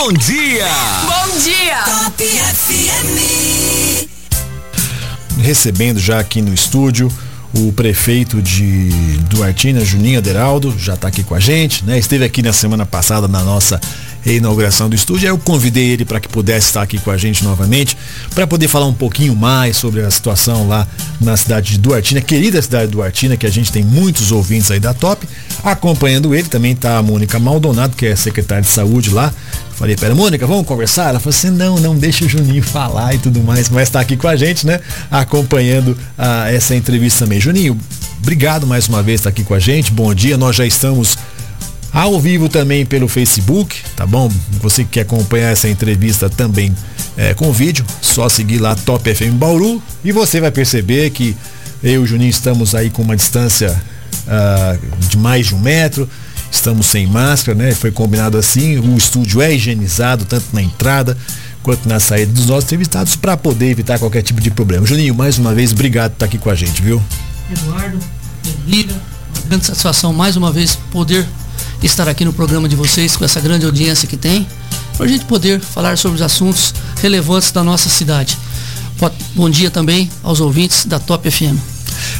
Bom dia! Bom dia! Top FM. Recebendo já aqui no estúdio o prefeito de Duartina, Juninho Aderaldo, já está aqui com a gente, né? Esteve aqui na semana passada na nossa reinauguração do estúdio. Eu convidei ele para que pudesse estar aqui com a gente novamente, para poder falar um pouquinho mais sobre a situação lá na cidade de Duartina, querida cidade de Duartina, que a gente tem muitos ouvintes aí da Top. Acompanhando ele também está a Mônica Maldonado, que é secretária de saúde lá. Falei, pera, Mônica, vamos conversar? Ela falou assim, não, não, deixa o Juninho falar e tudo mais, mas está aqui com a gente, né? Acompanhando ah, essa entrevista também. Juninho, obrigado mais uma vez estar aqui com a gente. Bom dia, nós já estamos ao vivo também pelo Facebook, tá bom? Você que quer acompanhar essa entrevista também é, com vídeo, só seguir lá Top FM Bauru e você vai perceber que eu e o Juninho estamos aí com uma distância uh, de mais de um metro, estamos sem máscara, né? Foi combinado assim, o estúdio é higienizado tanto na entrada quanto na saída dos nossos entrevistados para poder evitar qualquer tipo de problema. Juninho, mais uma vez, obrigado por estar aqui com a gente, viu? Eduardo, uma grande satisfação mais uma vez poder estar aqui no programa de vocês com essa grande audiência que tem, para a gente poder falar sobre os assuntos relevantes da nossa cidade. Bom dia também aos ouvintes da Top FM.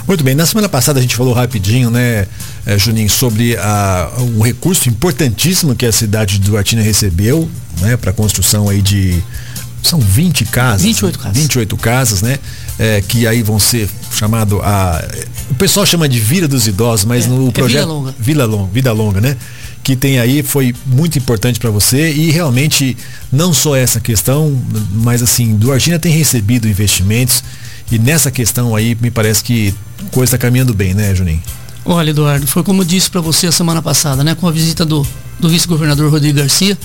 Muito bem, na semana passada a gente falou rapidinho, né, eh, Juninho, sobre a, um recurso importantíssimo que a cidade de Duartina recebeu, né, para a construção aí de são 20 casas. 28 casas. 28 casas, né? É, que aí vão ser chamado a. O pessoal chama de Vila dos Idosos, mas é, no projeto. É Vila Longa. Vila Longa, Vida Longa, né? Que tem aí, foi muito importante para você e realmente não só essa questão, mas assim, Duartina tem recebido investimentos e nessa questão aí me parece que coisa está caminhando bem, né, Juninho? Olha, Eduardo, foi como eu disse para você a semana passada, né? Com a visita do, do vice-governador Rodrigo Garcia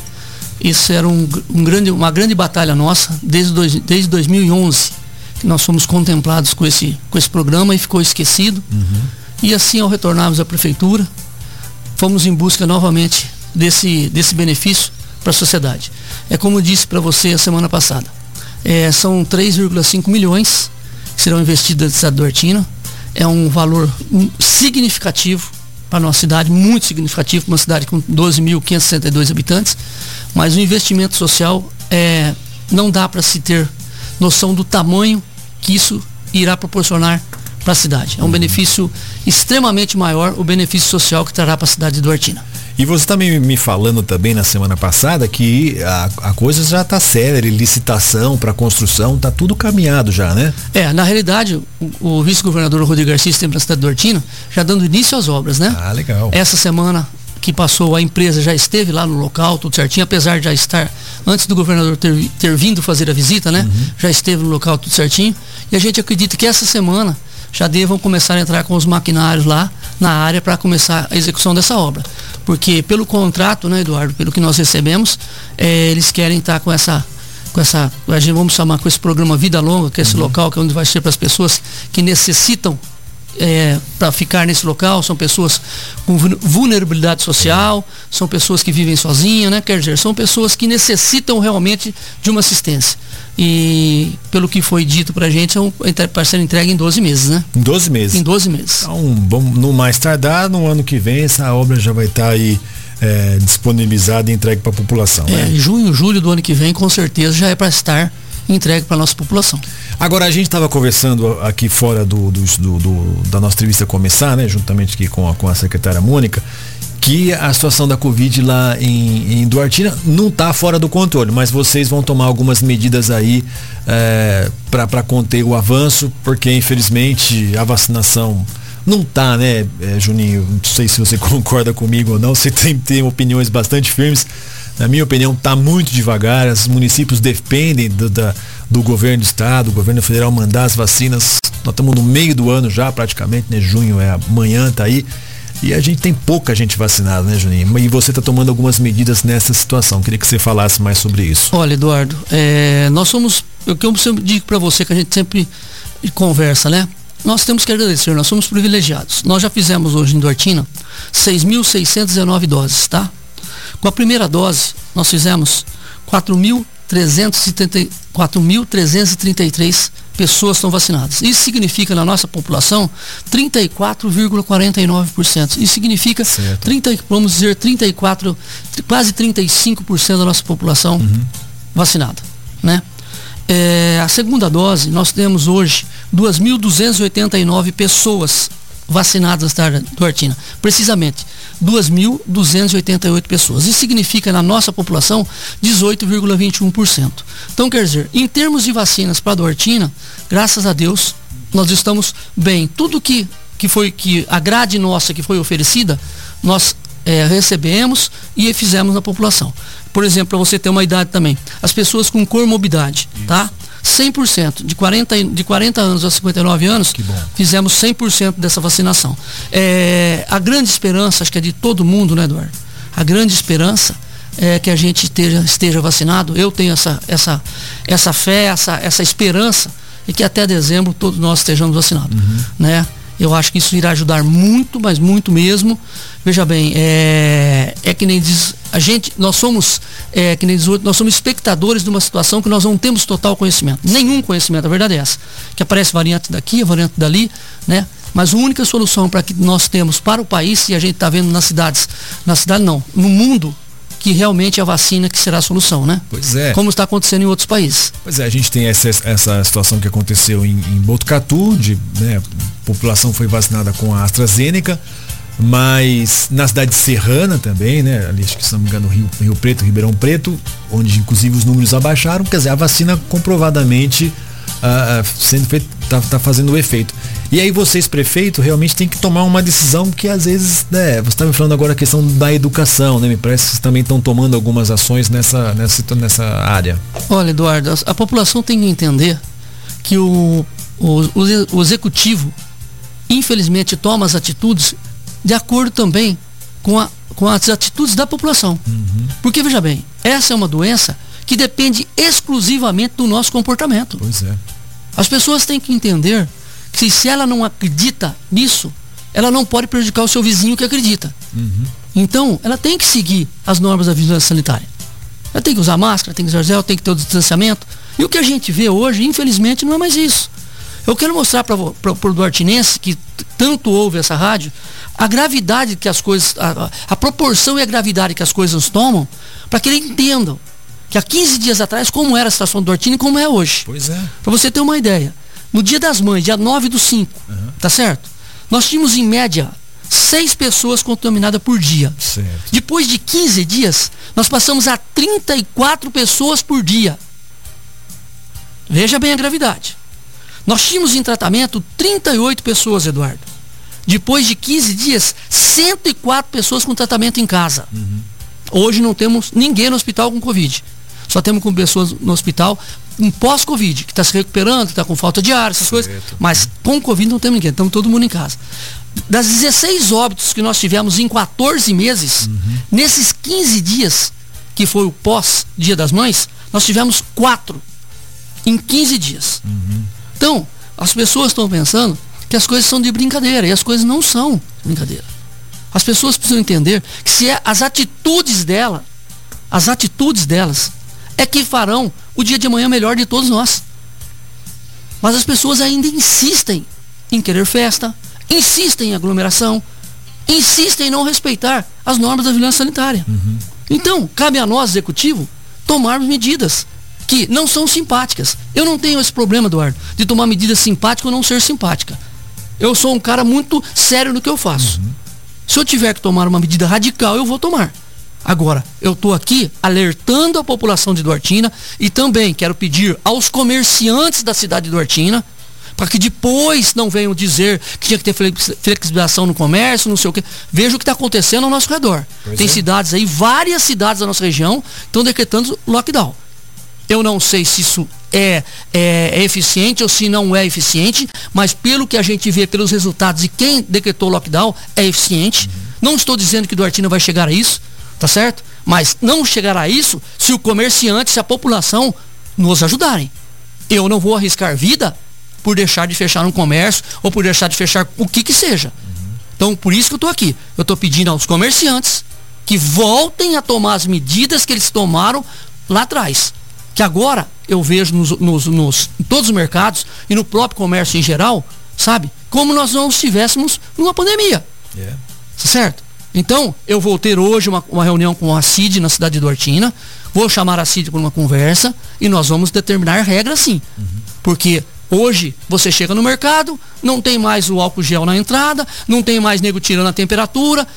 isso era um, um grande, uma grande batalha nossa desde, dois, desde 2011, que nós fomos contemplados com esse, com esse programa e ficou esquecido. Uhum. E assim, ao retornarmos à prefeitura, fomos em busca novamente desse, desse benefício para a sociedade. É como eu disse para você a semana passada. É, são 3,5 milhões que serão investidos na cidade do Artina. É um valor significativo para a nossa cidade, muito significativo para uma cidade com 12.562 habitantes, mas o investimento social é, não dá para se ter noção do tamanho que isso irá proporcionar para a cidade. É um benefício extremamente maior o benefício social que trará para a cidade de Duartina. E você também me falando também na semana passada que a, a coisa já está séria, licitação para construção, está tudo caminhado já, né? É, na realidade, o, o vice-governador Rodrigo Garcia esteve na cidade de Duartina já dando início às obras, né? Ah, legal. Essa semana que passou, a empresa já esteve lá no local, tudo certinho, apesar de já estar, antes do governador ter, ter vindo fazer a visita, né? Uhum. Já esteve no local tudo certinho. E a gente acredita que essa semana já devam começar a entrar com os maquinários lá na área para começar a execução dessa obra. Porque pelo contrato, né, Eduardo, pelo que nós recebemos, é, eles querem estar com essa com essa, a gente vamos chamar com esse programa Vida Longa, que é esse uhum. local que é onde vai ser para as pessoas que necessitam é, para ficar nesse local, são pessoas com vulnerabilidade social, são pessoas que vivem sozinhas, né? Quer dizer, são pessoas que necessitam realmente de uma assistência. E pelo que foi dito pra gente, é para ser entregue em 12 meses, né? Em 12 meses. Em 12 meses. Então, vamos, no mais tardar, no ano que vem, essa obra já vai estar tá aí é, disponibilizada e entregue para a população. É, né? junho, julho do ano que vem, com certeza, já é para estar entregue para a nossa população. Agora, a gente estava conversando aqui fora do, do, do, da nossa entrevista começar, né, juntamente aqui com a, com a secretária Mônica, que a situação da Covid lá em, em Duartina não está fora do controle, mas vocês vão tomar algumas medidas aí é, para conter o avanço, porque infelizmente a vacinação não tá, né, é, Juninho? Não sei se você concorda comigo ou não, você tem, tem opiniões bastante firmes na minha opinião, está muito devagar. Os municípios dependem do, da, do governo do estado, do governo federal mandar as vacinas. Nós estamos no meio do ano já, praticamente, né? Junho é amanhã, tá aí. E a gente tem pouca gente vacinada, né, Juninho? E você está tomando algumas medidas nessa situação. Queria que você falasse mais sobre isso. Olha, Eduardo, é, nós somos. O que eu sempre digo para você, que a gente sempre conversa, né? Nós temos que agradecer, nós somos privilegiados. Nós já fizemos hoje em Duartina 6.619 doses, tá? Com a primeira dose, nós fizemos 4.333 pessoas estão vacinadas. Isso significa na nossa população 34,49%. Isso significa 30, vamos dizer 34, quase 35% da nossa população uhum. vacinada, né? É, a segunda dose, nós temos hoje 2.289 pessoas vacinadas da Duartina. Precisamente, 2.288 pessoas. Isso significa, na nossa população, 18,21%. Então, quer dizer, em termos de vacinas para a Duartina, graças a Deus, nós estamos bem. Tudo que, que foi, que a grade nossa que foi oferecida, nós é, recebemos e fizemos na população. Por exemplo, para você ter uma idade também, as pessoas com comorbidade, Isso. tá? 100%, de 40, de 40 anos a 59 anos, fizemos 100% dessa vacinação. É, a grande esperança, acho que é de todo mundo, né, Eduardo? A grande esperança é que a gente esteja, esteja vacinado. Eu tenho essa, essa, essa fé, essa, essa esperança e que até dezembro todos nós estejamos vacinados, uhum. né? Eu acho que isso irá ajudar muito, mas muito mesmo. Veja bem, é, é que nem diz a gente, nós somos, é, que nem diz outro, nós somos espectadores de uma situação que nós não temos total conhecimento. Nenhum conhecimento, a verdade é essa. Que aparece variante daqui, variante dali, né? Mas a única solução para que nós temos para o país, e a gente está vendo nas cidades, na cidade não, no mundo, que realmente é a vacina que será a solução, né? Pois é. Como está acontecendo em outros países. Pois é, a gente tem essa, essa situação que aconteceu em, em Botucatu, de, né, a população foi vacinada com a AstraZeneca, mas na cidade serrana também, né? Ali acho que se não me engano Rio, Rio Preto, Ribeirão Preto, onde inclusive os números abaixaram, quer dizer, a vacina comprovadamente uh, sendo feito, tá, tá, fazendo o efeito. E aí vocês, prefeito, realmente tem que tomar uma decisão que às vezes, né, você está me falando agora a questão da educação, né? Me parece que vocês também estão tomando algumas ações nessa, nessa, nessa área. Olha, Eduardo, a, a população tem que entender que o, o, o executivo, infelizmente, toma as atitudes de acordo também com, a, com as atitudes da população. Uhum. Porque, veja bem, essa é uma doença que depende exclusivamente do nosso comportamento. Pois é. As pessoas têm que entender que se ela não acredita nisso, ela não pode prejudicar o seu vizinho que acredita. Uhum. Então, ela tem que seguir as normas da vigilância sanitária. Ela tem que usar máscara, tem que usar gel, tem que ter o distanciamento. E o que a gente vê hoje, infelizmente, não é mais isso. Eu quero mostrar para o duartinense que tanto ouve essa rádio, a gravidade que as coisas, a, a proporção e a gravidade que as coisas tomam, para que eles entendam que há 15 dias atrás, como era a situação do Ortini e como é hoje. Pois é. Para você ter uma ideia. No dia das mães, dia 9 do 5, uhum. tá certo? Nós tínhamos em média seis pessoas contaminadas por dia. Certo. Depois de 15 dias, nós passamos a 34 pessoas por dia. Veja bem a gravidade. Nós tínhamos em tratamento 38 pessoas, Eduardo. Depois de 15 dias, 104 pessoas com tratamento em casa. Uhum. Hoje não temos ninguém no hospital com Covid. Só temos com pessoas no hospital um pós-Covid, que está se recuperando, que está com falta de ar, essas coisas. Mas com Covid não temos ninguém, estamos todo mundo em casa. Das 16 óbitos que nós tivemos em 14 meses, uhum. nesses 15 dias, que foi o pós-Dia das Mães, nós tivemos quatro em 15 dias. Uhum. Então, as pessoas estão pensando que as coisas são de brincadeira, e as coisas não são brincadeira. As pessoas precisam entender que se é as atitudes dela, as atitudes delas, é que farão o dia de amanhã melhor de todos nós. Mas as pessoas ainda insistem em querer festa, insistem em aglomeração, insistem em não respeitar as normas da vigilância sanitária. Uhum. Então, cabe a nós, executivo, tomarmos medidas que não são simpáticas. Eu não tenho esse problema, Eduardo, de tomar medida simpática ou não ser simpática. Eu sou um cara muito sério no que eu faço. Uhum. Se eu tiver que tomar uma medida radical, eu vou tomar. Agora, eu estou aqui alertando a população de Duartina e também quero pedir aos comerciantes da cidade de Duartina para que depois não venham dizer que tinha que ter flexibilização no comércio, não sei o quê. Veja o que está acontecendo ao nosso redor. Pois Tem é. cidades aí, várias cidades da nossa região estão decretando lockdown. Eu não sei se isso é, é, é, eficiente ou se não é eficiente, mas pelo que a gente vê pelos resultados e quem decretou lockdown é eficiente. Uhum. Não estou dizendo que Duartina vai chegar a isso, tá certo? Mas não chegará a isso se o comerciante, se a população nos ajudarem. Eu não vou arriscar vida por deixar de fechar um comércio ou por deixar de fechar o que que seja. Então, por isso que eu estou aqui. Eu estou pedindo aos comerciantes que voltem a tomar as medidas que eles tomaram lá atrás que agora eu vejo nos, nos, nos, em todos os mercados e no próprio comércio em geral, sabe? Como nós não estivéssemos numa pandemia. Yeah. Certo? Então, eu vou ter hoje uma, uma reunião com a CID na cidade de Duartina, vou chamar a CID para uma conversa e nós vamos determinar regras sim. Uhum. Porque hoje você chega no mercado, não tem mais o álcool gel na entrada, não tem mais nego tirando a temperatura,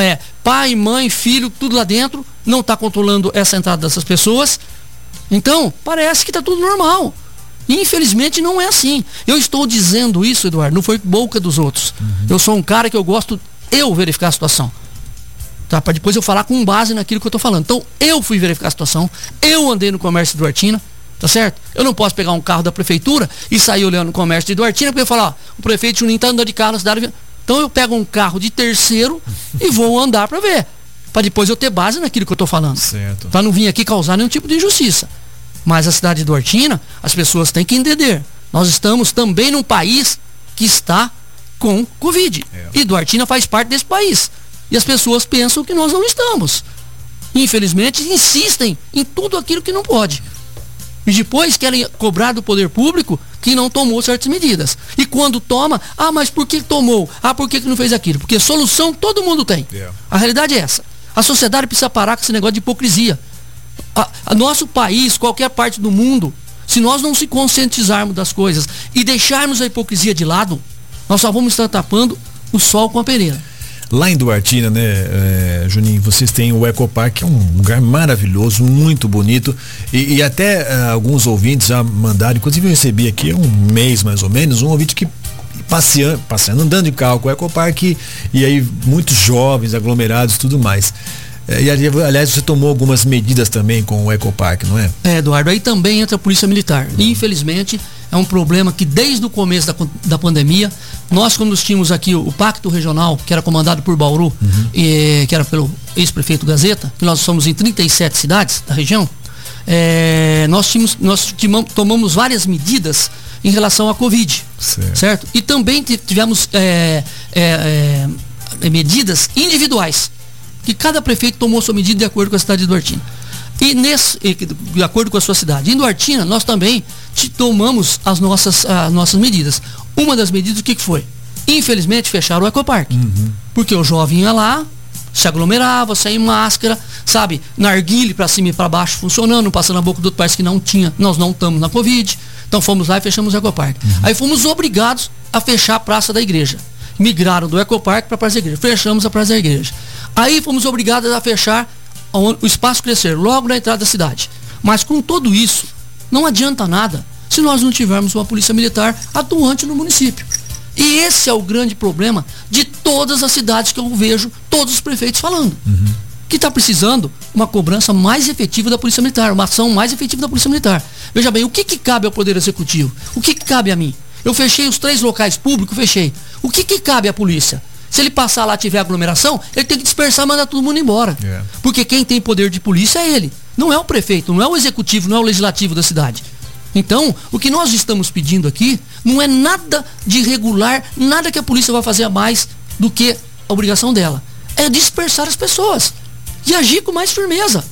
é, pai, mãe, filho, tudo lá dentro, não está controlando essa entrada dessas pessoas. Então, parece que está tudo normal. Infelizmente não é assim. Eu estou dizendo isso, Eduardo, não foi boca dos outros. Uhum. Eu sou um cara que eu gosto eu verificar a situação. Tá? Para depois eu falar com base naquilo que eu estou falando. Então, eu fui verificar a situação, eu andei no comércio de Duartina, tá certo? Eu não posso pegar um carro da prefeitura e sair olhando no comércio de Duartina, porque eu falar, ó, o prefeito Juninho está andando de carro na cidade. Então eu pego um carro de terceiro e vou andar para ver. Para depois eu ter base naquilo que eu estou falando. Certo. Para não vir aqui causar nenhum tipo de injustiça. Mas a cidade de Duartina, as pessoas têm que entender. Nós estamos também num país que está com Covid. É. E Duartina faz parte desse país. E as pessoas pensam que nós não estamos. Infelizmente, insistem em tudo aquilo que não pode. E depois querem cobrar do poder público que não tomou certas medidas. E quando toma, ah, mas por que tomou? Ah, por que não fez aquilo? Porque solução todo mundo tem. É. A realidade é essa. A sociedade precisa parar com esse negócio de hipocrisia. A, a nosso país, qualquer parte do mundo, se nós não se conscientizarmos das coisas e deixarmos a hipocrisia de lado, nós só vamos estar tapando o sol com a peneira. Lá em Duartina, né, é, Juninho, vocês têm o Ecopark, que é um lugar maravilhoso, muito bonito. E, e até é, alguns ouvintes já mandaram, inclusive eu recebi aqui um mês mais ou menos, um ouvinte que passeando, passeando andando de carro com o Ecopark e aí muitos jovens aglomerados e tudo mais. É, e aliás, você tomou algumas medidas também com o Ecopark, não é? É, Eduardo, aí também entra a Polícia Militar. Uhum. Infelizmente, é um problema que desde o começo da, da pandemia, nós quando tínhamos aqui o, o Pacto Regional, que era comandado por Bauru, uhum. e, que era pelo ex-prefeito Gazeta, que nós somos em 37 cidades da região, é, nós, tínhamos, nós tomamos várias medidas em relação à Covid, certo? certo? E também tivemos é, é, é medidas individuais que cada prefeito tomou sua medida de acordo com a cidade de Duartina. E nesse, de acordo com a sua cidade. Em Duartina, nós também tomamos as nossas, as nossas medidas. Uma das medidas, o que, que foi? Infelizmente, fecharam o Ecopark. Uhum. Porque o jovem ia lá, se aglomerava, sem máscara, sabe? Narguile para cima e para baixo funcionando, passando a boca do outro, parece que não tinha. Nós não estamos na Covid. Então fomos lá e fechamos o Ecopark. Uhum. Aí fomos obrigados a fechar a praça da igreja. Migraram do Ecopark para a praça da igreja. Fechamos a praça da igreja. Aí fomos obrigados a fechar o espaço crescer logo na entrada da cidade. Mas com tudo isso, não adianta nada se nós não tivermos uma polícia militar atuante no município. E esse é o grande problema de todas as cidades que eu vejo todos os prefeitos falando. Uhum. Que está precisando uma cobrança mais efetiva da Polícia Militar, uma ação mais efetiva da Polícia Militar. Veja bem, o que, que cabe ao Poder Executivo? O que, que cabe a mim? Eu fechei os três locais públicos, fechei. O que, que cabe à polícia? Se ele passar lá tiver aglomeração, ele tem que dispersar e mandar todo mundo embora. Yeah. É. Porque quem tem poder de polícia é ele. Não é o prefeito, não é o executivo, não é o legislativo da cidade. Então, o que nós estamos pedindo aqui não é nada de irregular, nada que a polícia vai fazer a mais do que a obrigação dela. É dispersar as pessoas e agir com mais firmeza.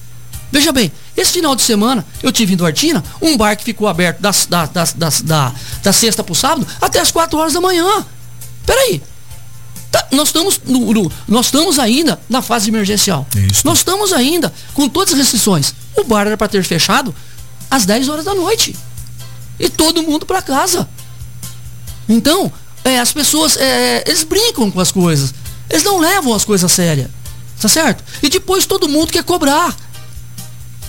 Veja bem, esse final de semana eu tive em Duartina, um bar que ficou aberto das, das, das, das da, da sexta para o sábado até as 4 horas da manhã. Peraí, Tá, nós, estamos no, no, nós estamos ainda na fase emergencial. Isso. Nós estamos ainda com todas as restrições. O bar era para ter fechado às 10 horas da noite. E todo mundo para casa. Então, é, as pessoas, é, eles brincam com as coisas. Eles não levam as coisas a sério. Tá certo? E depois todo mundo quer cobrar.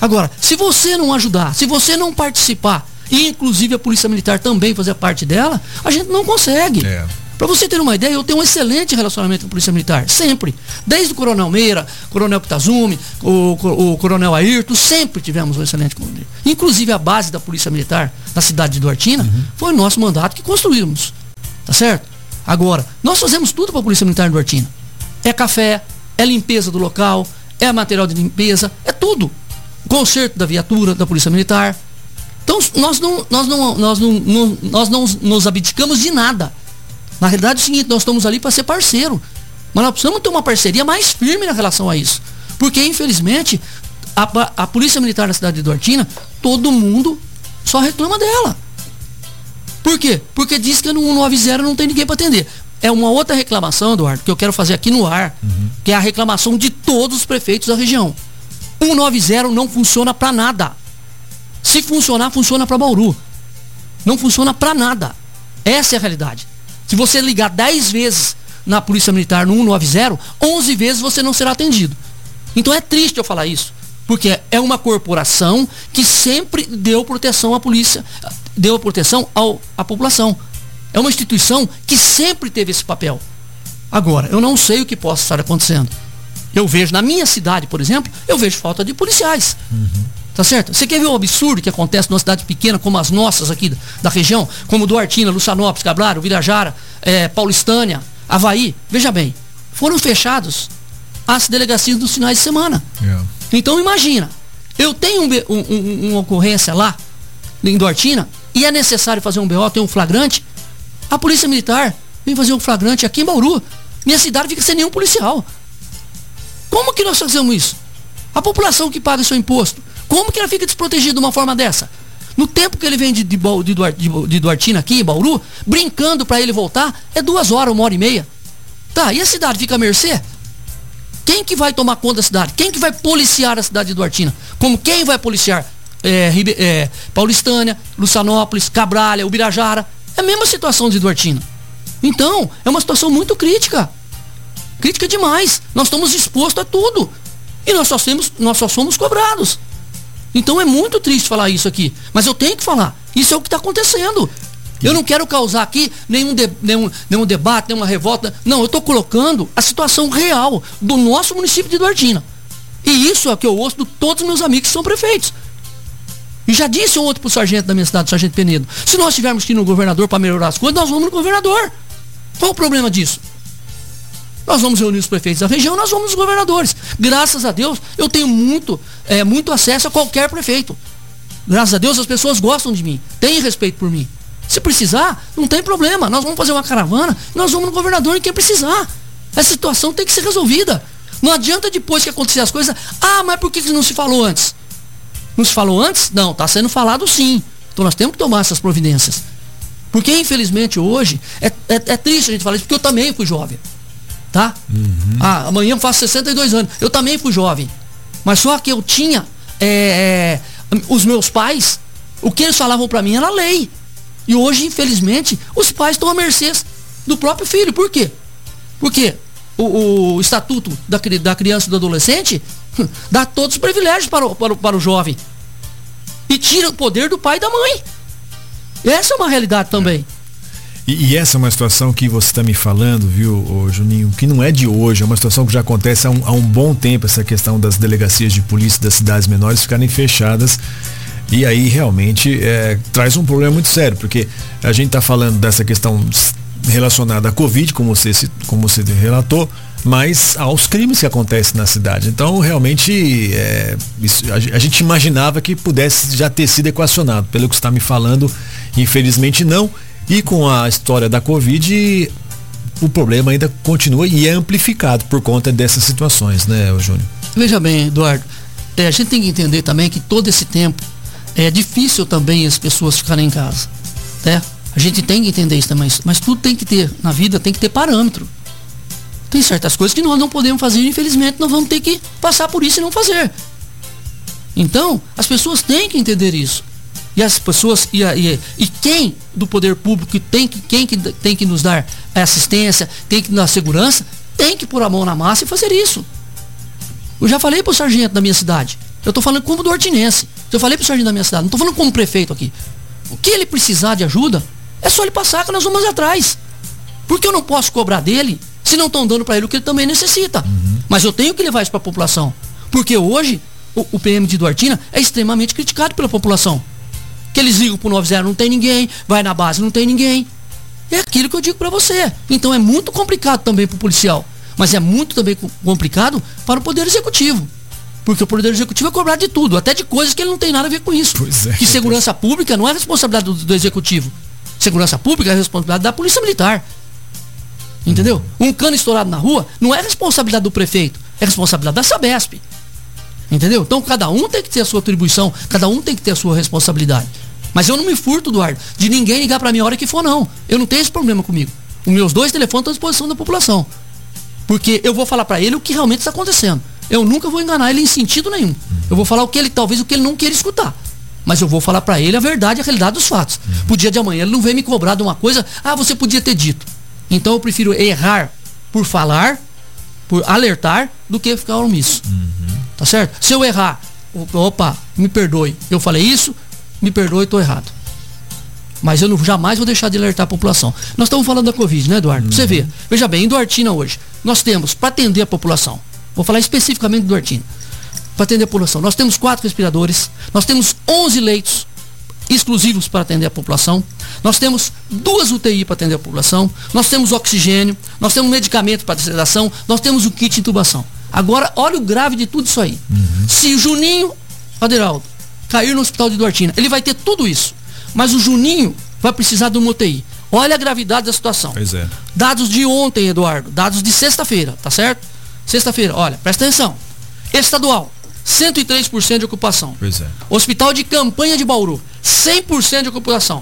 Agora, se você não ajudar, se você não participar, e inclusive a Polícia Militar também fazer parte dela, a gente não consegue. É. Para você ter uma ideia, eu tenho um excelente relacionamento com a Polícia Militar, sempre. Desde o Coronel Meira, Coronel Kitazumi, o, o Coronel Ayrton, sempre tivemos um excelente coronel. Inclusive a base da Polícia Militar na cidade de Duartina uhum. foi o nosso mandato que construímos. Tá certo? Agora, nós fazemos tudo para a Polícia Militar de Duartina. É café, é limpeza do local, é material de limpeza, é tudo. Conserto da viatura da Polícia Militar. Então nós não, nós não, nós não, não nós não nos abdicamos de nada. Na realidade é o seguinte, nós estamos ali para ser parceiro. Mas nós precisamos ter uma parceria mais firme na relação a isso. Porque, infelizmente, a, a Polícia Militar na cidade de Duartina, todo mundo só reclama dela. Por quê? Porque diz que no 190 não tem ninguém para atender. É uma outra reclamação, Eduardo, que eu quero fazer aqui no ar, uhum. que é a reclamação de todos os prefeitos da região. 190 não funciona para nada. Se funcionar, funciona para Bauru. Não funciona para nada. Essa é a realidade. Se você ligar 10 vezes na Polícia Militar no 190, 11 vezes você não será atendido. Então é triste eu falar isso, porque é uma corporação que sempre deu proteção à polícia, deu proteção ao, à população. É uma instituição que sempre teve esse papel. Agora, eu não sei o que possa estar acontecendo. Eu vejo na minha cidade, por exemplo, eu vejo falta de policiais. Uhum. Tá certo? Você quer ver um absurdo que acontece numa cidade pequena como as nossas aqui da região, como Duartina, Lucianópolis, Cabrário, Virajara, é, Paulistânia, Havaí? Veja bem, foram fechados as delegacias dos finais de semana. Yeah. Então imagina, eu tenho um, um, um, uma ocorrência lá em Duartina e é necessário fazer um BO, tem um flagrante, a polícia militar vem fazer um flagrante aqui em Bauru. Minha cidade fica sem nenhum policial. Como que nós fazemos isso? A população que paga seu imposto, como que ela fica desprotegida de uma forma dessa? No tempo que ele vem de, de, de, de Duartina aqui, em Bauru, brincando para ele voltar, é duas horas, uma hora e meia. Tá, e a cidade fica à mercê? Quem que vai tomar conta da cidade? Quem que vai policiar a cidade de Duartina? Como quem vai policiar é, é, Paulistânia, Lucianópolis, Cabralha, Ubirajara? É a mesma situação de Duartina. Então, é uma situação muito crítica. Crítica demais. Nós estamos expostos a tudo. E nós só, temos, nós só somos cobrados. Então é muito triste falar isso aqui. Mas eu tenho que falar. Isso é o que está acontecendo. Eu não quero causar aqui nenhum, de, nenhum, nenhum debate, nenhuma revolta. Não, eu estou colocando a situação real do nosso município de Duartina. E isso é o que eu ouço de todos os meus amigos que são prefeitos. E já disse ontem para o sargento da minha cidade, o sargento Penedo, se nós tivermos que ir no governador para melhorar as coisas, nós vamos no governador. Qual o problema disso? Nós vamos reunir os prefeitos da região, nós vamos nos governadores. Graças a Deus, eu tenho muito, é, muito acesso a qualquer prefeito. Graças a Deus, as pessoas gostam de mim, têm respeito por mim. Se precisar, não tem problema. Nós vamos fazer uma caravana, nós vamos no governador em quem precisar. Essa situação tem que ser resolvida. Não adianta depois que acontecer as coisas, ah, mas por que não se falou antes? Não se falou antes? Não, está sendo falado sim. Então nós temos que tomar essas providências. Porque infelizmente hoje, é, é, é triste a gente falar isso, porque eu também fui jovem tá? Uhum. Ah, amanhã eu faço 62 anos. Eu também fui jovem. Mas só que eu tinha é, é, os meus pais, o que eles falavam para mim era lei. E hoje, infelizmente, os pais estão à mercê do próprio filho. Por quê? Porque o, o estatuto da, da criança e do adolescente dá todos os privilégios para o, para, o, para o jovem. E tira o poder do pai e da mãe. Essa é uma realidade também. E, e, essa é uma situação que você está me falando, viu, Juninho, que não é de hoje, é uma situação que já acontece há um, há um bom tempo, essa questão das delegacias de polícia das cidades menores ficarem fechadas. E aí realmente é, traz um problema muito sério, porque a gente está falando dessa questão relacionada à Covid, como você, como você relatou, mas aos crimes que acontecem na cidade. Então, realmente, é, isso, a, a, gente imaginava que pudesse já ter sido equacionado. Pelo que está me falando, infelizmente não. E com a história da Covid, o problema ainda continua e é amplificado por conta dessas situações, né, Júnior? Veja bem, Eduardo, é, a gente tem que entender também que todo esse tempo é difícil também as pessoas ficarem em casa, né? A gente tem que entender isso também, mas tudo tem que ter, na vida tem que ter parâmetro. Tem certas coisas que nós não podemos fazer, infelizmente nós vamos ter que passar por isso e não fazer. Então, as pessoas têm que entender isso. E as pessoas, e, e, e quem do poder público tem que, quem que tem que nos dar assistência, tem que nos dar segurança, tem que pôr a mão na massa e fazer isso. Eu já falei para o sargento da minha cidade. Eu estou falando como do hortinense. Eu falei para o sargento da minha cidade, não estou falando como prefeito aqui. O que ele precisar de ajuda, é só ele passar que nós vamos atrás. Porque eu não posso cobrar dele se não estão dando para ele o que ele também necessita. Uhum. Mas eu tenho que levar isso para a população. Porque hoje o, o PM de Duartina é extremamente criticado pela população que eles ligam pro 90, não tem ninguém, vai na base, não tem ninguém. É aquilo que eu digo para você. Então é muito complicado também pro policial, mas é muito também complicado para o poder executivo. Porque o poder executivo é cobrar de tudo, até de coisas que ele não tem nada a ver com isso. Pois é, que segurança pública não é responsabilidade do, do executivo. Segurança pública é responsabilidade da polícia militar. Entendeu? Um cano estourado na rua não é responsabilidade do prefeito, é responsabilidade da Sabesp. Entendeu? Então cada um tem que ter a sua atribuição, cada um tem que ter a sua responsabilidade. Mas eu não me furto, Eduardo, de ninguém ligar para mim a hora que for, não. Eu não tenho esse problema comigo. Os meus dois telefones estão à disposição da população. Porque eu vou falar para ele o que realmente está acontecendo. Eu nunca vou enganar ele em sentido nenhum. Eu vou falar o que ele, talvez o que ele não queira escutar. Mas eu vou falar para ele a verdade, a realidade dos fatos. Uhum. Pro dia de amanhã ele não vem me cobrar de uma coisa, ah, você podia ter dito. Então eu prefiro errar por falar, por alertar, do que ficar omisso. Uhum. Tá certo? Se eu errar, opa, me perdoe. Eu falei isso, me perdoe, estou errado. Mas eu não, jamais vou deixar de alertar a população. Nós estamos falando da Covid, né, Eduardo? Uhum. Você vê. Veja bem, em Duartina hoje, nós temos, para atender a população, vou falar especificamente do Duartina, para atender a população, nós temos quatro respiradores, nós temos 11 leitos exclusivos para atender a população, nós temos duas UTI para atender a população, nós temos oxigênio, nós temos medicamento para sedação, nós temos o kit de intubação. Agora, olha o grave de tudo isso aí. Uhum. Se o Juninho Aderaldo cair no hospital de Duartina, ele vai ter tudo isso. Mas o Juninho vai precisar de uma UTI. Olha a gravidade da situação. Pois é. Dados de ontem, Eduardo. Dados de sexta-feira, tá certo? Sexta-feira, olha, presta atenção. Estadual, 103% de ocupação. Pois é. Hospital de campanha de Bauru, 100% de ocupação.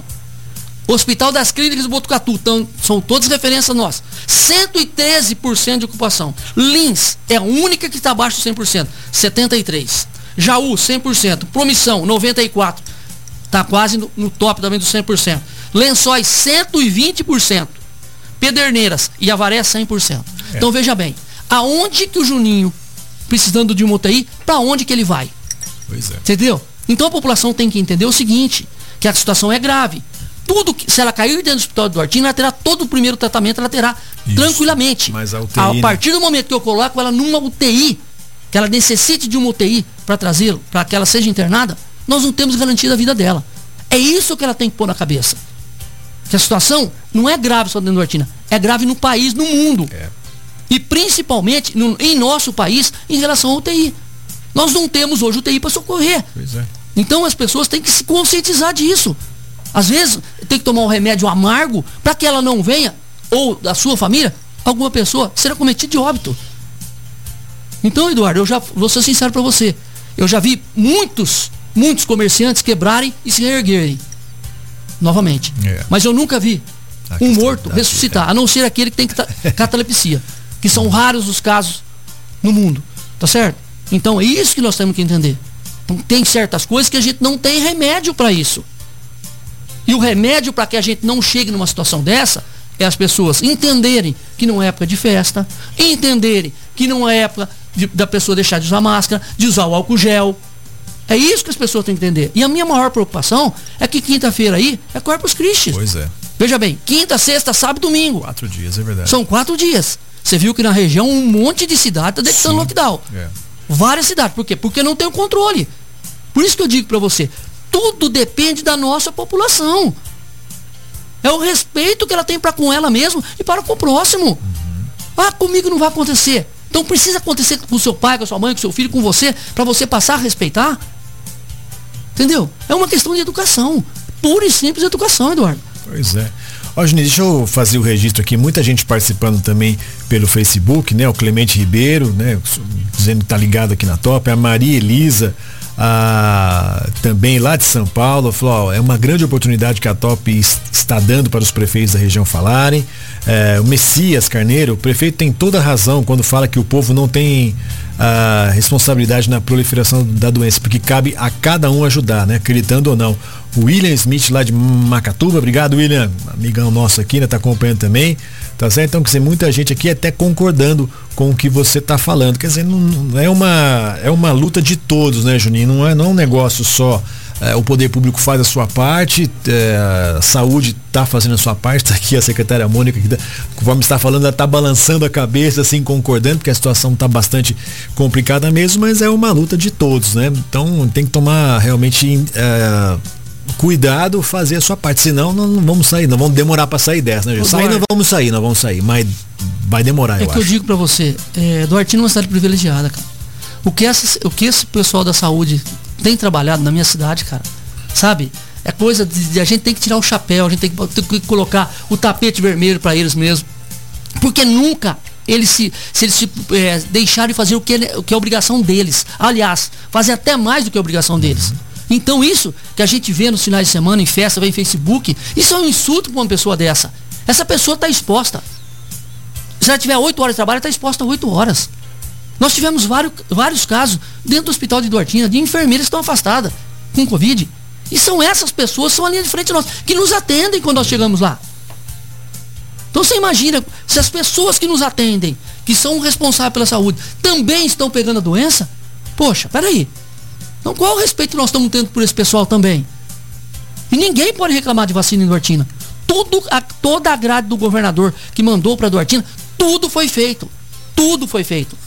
Hospital das Clínicas do Botucatu, tão, são todas referências nossas. 113% de ocupação. Lins é a única que está abaixo de 100%, 73%. Jaú, 100%. Promissão, 94%. Está quase no, no, top também dos 100%. Lençóis, 120%. Pederneiras e Avaré, 100%. É. Então veja bem, aonde que o Juninho, precisando de uma UTI, para onde que ele vai? Pois é. Entendeu? Então a população tem que entender o seguinte, que a situação é grave. Tudo que, se ela cair dentro do hospital do Duartino, ela terá todo o primeiro tratamento, ela terá Isso. tranquilamente. Mas a UTI, a partir do momento que eu coloco ela numa UTI, que ela necessite de uma UTI para trazê-lo, para que ela seja internada, nós não temos garantia da vida dela. É isso que ela tem que pôr na cabeça. Que a situação não é grave só dentro Artina, é grave no país, no mundo. É. E principalmente no, em nosso país em relação ao UTI. Nós não temos hoje UTI para socorrer. É. Então as pessoas têm que se conscientizar disso. Às vezes tem que tomar um remédio amargo para que ela não venha, ou da sua família, alguma pessoa será cometida de óbito. Então, Eduardo, eu já vou ser sincero para você. Eu já vi muitos muitos comerciantes quebrarem e se reerguerem novamente. É. Mas eu nunca vi um morto ressuscitar, é. a não ser aquele que tem catalepsia, que são raros os casos no mundo. Tá certo? Então é isso que nós temos que entender. Então, tem certas coisas que a gente não tem remédio para isso. E o remédio para que a gente não chegue numa situação dessa é as pessoas entenderem que não é época de festa, entenderem que não é época de, da pessoa deixar de usar máscara, de usar o álcool gel, é isso que as pessoas têm que entender. E a minha maior preocupação é que quinta-feira aí é Corpus Christi. Pois é. Veja bem, quinta, sexta, sábado domingo. Quatro dias, é verdade. São quatro dias. Você viu que na região um monte de cidade está decretando lockdown. É. Várias cidades. Por quê? Porque não tem o controle. Por isso que eu digo para você, tudo depende da nossa população. É o respeito que ela tem para com ela mesma e para com o próximo. Uhum. Ah, comigo não vai acontecer. Então precisa acontecer com seu pai, com sua mãe, com seu filho, com você, para você passar a respeitar. Entendeu? É uma questão de educação. Pura e simples educação, Eduardo. Pois é. Ó, Juninho, deixa eu fazer o registro aqui. Muita gente participando também pelo Facebook, né? O Clemente Ribeiro, né? Dizendo que tá ligado aqui na top. A Maria Elisa, a, também lá de São Paulo, falou, ó, é uma grande oportunidade que a Top está dando para os prefeitos da região falarem. É, o Messias Carneiro, o prefeito tem toda razão quando fala que o povo não tem a responsabilidade na proliferação da doença, porque cabe a cada um ajudar, né? Acreditando ou não. William Smith lá de Macatuba, obrigado William, amigão nosso aqui, né? Tá acompanhando também, tá certo? Então, quer dizer, muita gente aqui até concordando com o que você tá falando, quer dizer, não, é uma é uma luta de todos, né, Juninho? Não é, não é um negócio só o poder público faz a sua parte, é, a saúde está fazendo a sua parte, está aqui a secretária Mônica, que tá, conforme está falando, ela está balançando a cabeça, assim, concordando, porque a situação está bastante complicada mesmo, mas é uma luta de todos, né? Então tem que tomar realmente é, cuidado, fazer a sua parte, senão não, não vamos sair, não vamos demorar para sair dessa, né? Sair não vamos sair, não vamos sair, mas vai demorar, é eu que acho. eu digo para você, é, Duartino é uma cidade privilegiada, cara. O que, essa, o que esse pessoal da saúde tem trabalhado na minha cidade, cara. Sabe? É coisa de, de a gente tem que tirar o chapéu, a gente tem que, tem que colocar o tapete vermelho para eles mesmo. Porque nunca eles se, se eles se é, deixarem fazer o que, o que é obrigação deles. Aliás, fazem até mais do que a obrigação deles. Então isso que a gente vê nos finais de semana, em festa, vem em Facebook, isso é um insulto para uma pessoa dessa. Essa pessoa está exposta. Se ela tiver 8 horas de trabalho, está exposta a 8 horas. Nós tivemos vários, vários casos dentro do hospital de Duartina, de enfermeiras que estão afastadas com Covid. E são essas pessoas, são a linha de frente nossa, que nos atendem quando nós chegamos lá. Então você imagina, se as pessoas que nos atendem, que são responsáveis pela saúde, também estão pegando a doença, poxa, peraí. Então qual o respeito nós estamos tendo por esse pessoal também? E ninguém pode reclamar de vacina em Duartina. Tudo, a, toda a grade do governador que mandou para Duartina, tudo foi feito. Tudo foi feito.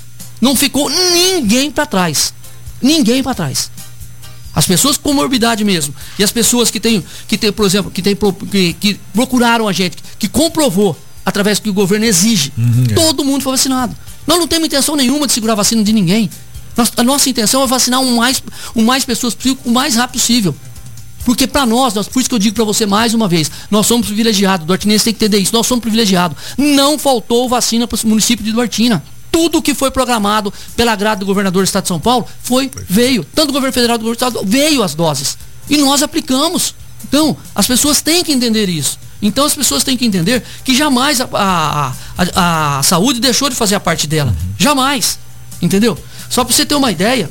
Não ficou ninguém para trás. Ninguém para trás. As pessoas com morbidade mesmo. E as pessoas que têm, que tem, por exemplo, que, tem, que, que procuraram a gente, que comprovou através do que o governo exige. Uhum, é. Todo mundo foi vacinado. Nós não temos intenção nenhuma de segurar a vacina de ninguém. a nossa intenção é vacinar o mais, o mais pessoas possível, o mais rápido possível. Porque para nós, nós, por isso que eu digo para você mais uma vez, nós somos privilegiados. O Duartinense tem que entender isso. Nós somos privilegiados. Não faltou vacina para o município de Duartina tudo que foi programado pela grade do governador do estado de São Paulo foi, veio. Tanto do governo federal do governo do estado veio as doses. E nós aplicamos. Então, as pessoas têm que entender isso. Então as pessoas têm que entender que jamais a, a, a, a saúde deixou de fazer a parte dela. Jamais. Entendeu? Só para você ter uma ideia,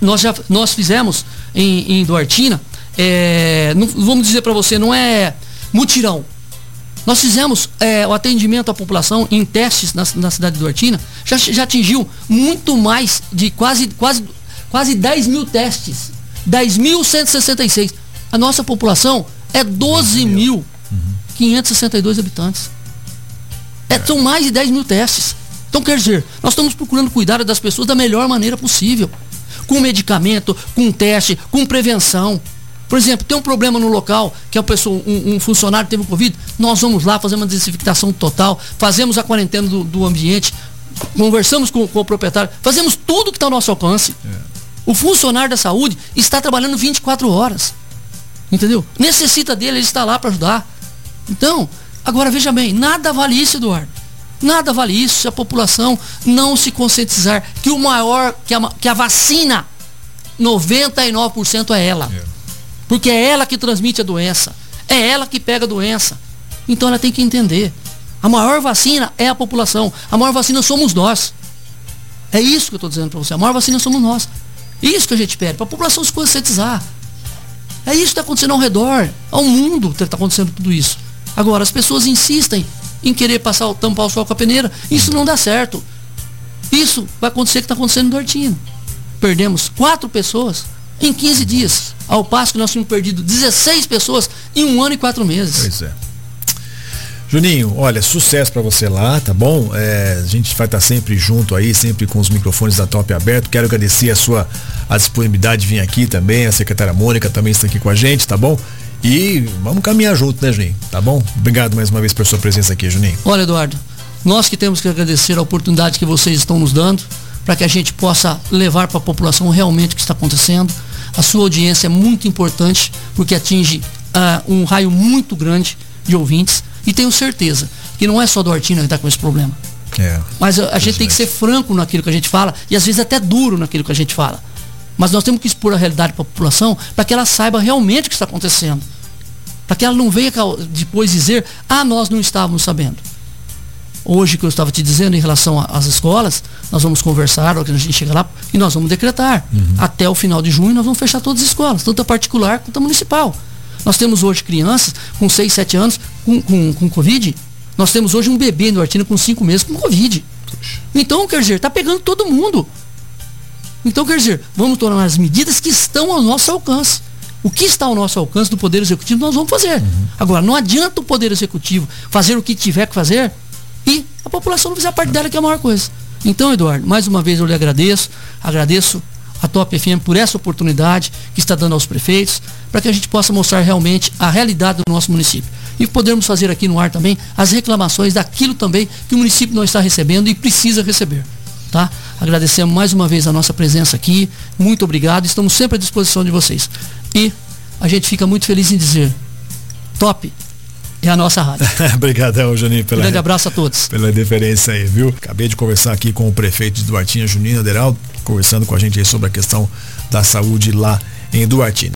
nós já nós fizemos em, em Duartina, é, não, vamos dizer para você, não é mutirão, nós fizemos é, o atendimento à população em testes na, na cidade de Duartina, já, já atingiu muito mais de quase, quase, quase 10 mil testes. 10.166. A nossa população é 12.562 habitantes. É, são mais de 10 mil testes. Então, quer dizer, nós estamos procurando cuidar das pessoas da melhor maneira possível. Com medicamento, com teste, com prevenção. Por exemplo, tem um problema no local, que é a pessoa, um, um funcionário teve o Covid, nós vamos lá fazer uma desinfectação total, fazemos a quarentena do, do ambiente, conversamos com, com, o proprietário, fazemos tudo que está ao nosso alcance. É. O funcionário da saúde está trabalhando 24 horas. Entendeu? Necessita dele, ele está lá para ajudar. Então, agora veja bem, nada vale isso, Eduardo. Nada vale isso se a população não se conscientizar que o maior, que a, que a vacina, 99% é ela. É. Porque é ela que transmite a doença. É ela que pega a doença. Então ela tem que entender. A maior vacina é a população. A maior vacina somos nós. É isso que eu estou dizendo para você. A maior vacina somos nós. Isso que a gente pede, para a população se conscientizar. É isso que está acontecendo ao redor. Ao mundo está acontecendo tudo isso. Agora, as pessoas insistem em querer passar, tampar o sol com a peneira. Isso não dá certo. Isso vai acontecer o que está acontecendo no Dortino. Perdemos quatro pessoas em 15 dias. Ao passo que nós tínhamos perdido 16 pessoas em um ano e quatro meses. Pois é. Juninho, olha, sucesso para você lá, tá bom? É, a gente vai estar tá sempre junto aí, sempre com os microfones da Top aberto. Quero agradecer a sua a disponibilidade de vir aqui também. A secretária Mônica também está aqui com a gente, tá bom? E vamos caminhar junto, né, Juninho? Tá bom? Obrigado mais uma vez pela sua presença aqui, Juninho. Olha, Eduardo, nós que temos que agradecer a oportunidade que vocês estão nos dando para que a gente possa levar para a população realmente o que está acontecendo. A sua audiência é muito importante porque atinge uh, um raio muito grande de ouvintes e tenho certeza que não é só do Artina que está com esse problema. É, Mas a, a gente tem que ser franco naquilo que a gente fala e às vezes até duro naquilo que a gente fala. Mas nós temos que expor a realidade para a população para que ela saiba realmente o que está acontecendo. Para que ela não venha depois dizer, ah, nós não estávamos sabendo hoje que eu estava te dizendo em relação às escolas, nós vamos conversar, a gente chega lá e nós vamos decretar. Uhum. Até o final de junho nós vamos fechar todas as escolas, tanto a particular quanto a municipal. Nós temos hoje crianças com 6, 7 anos com, com, com Covid. Nós temos hoje um bebê no Artina com 5 meses com Covid. Então, quer dizer, está pegando todo mundo. Então, quer dizer, vamos tomar as medidas que estão ao nosso alcance. O que está ao nosso alcance do Poder Executivo, nós vamos fazer. Uhum. Agora, não adianta o Poder Executivo fazer o que tiver que fazer a população não fizer parte dela, que é a maior coisa. Então, Eduardo, mais uma vez eu lhe agradeço, agradeço a Top FM por essa oportunidade que está dando aos prefeitos, para que a gente possa mostrar realmente a realidade do nosso município. E podermos fazer aqui no ar também as reclamações daquilo também que o município não está recebendo e precisa receber. Tá? Agradecemos mais uma vez a nossa presença aqui. Muito obrigado. Estamos sempre à disposição de vocês. E a gente fica muito feliz em dizer, top, é a nossa rádio. Obrigadão, Juninho, pela. Um grande abraço a todos. Pela diferença aí, viu? Acabei de conversar aqui com o prefeito de Duartinha, Juninho Aderaldo, conversando com a gente aí sobre a questão da saúde lá em Duartina.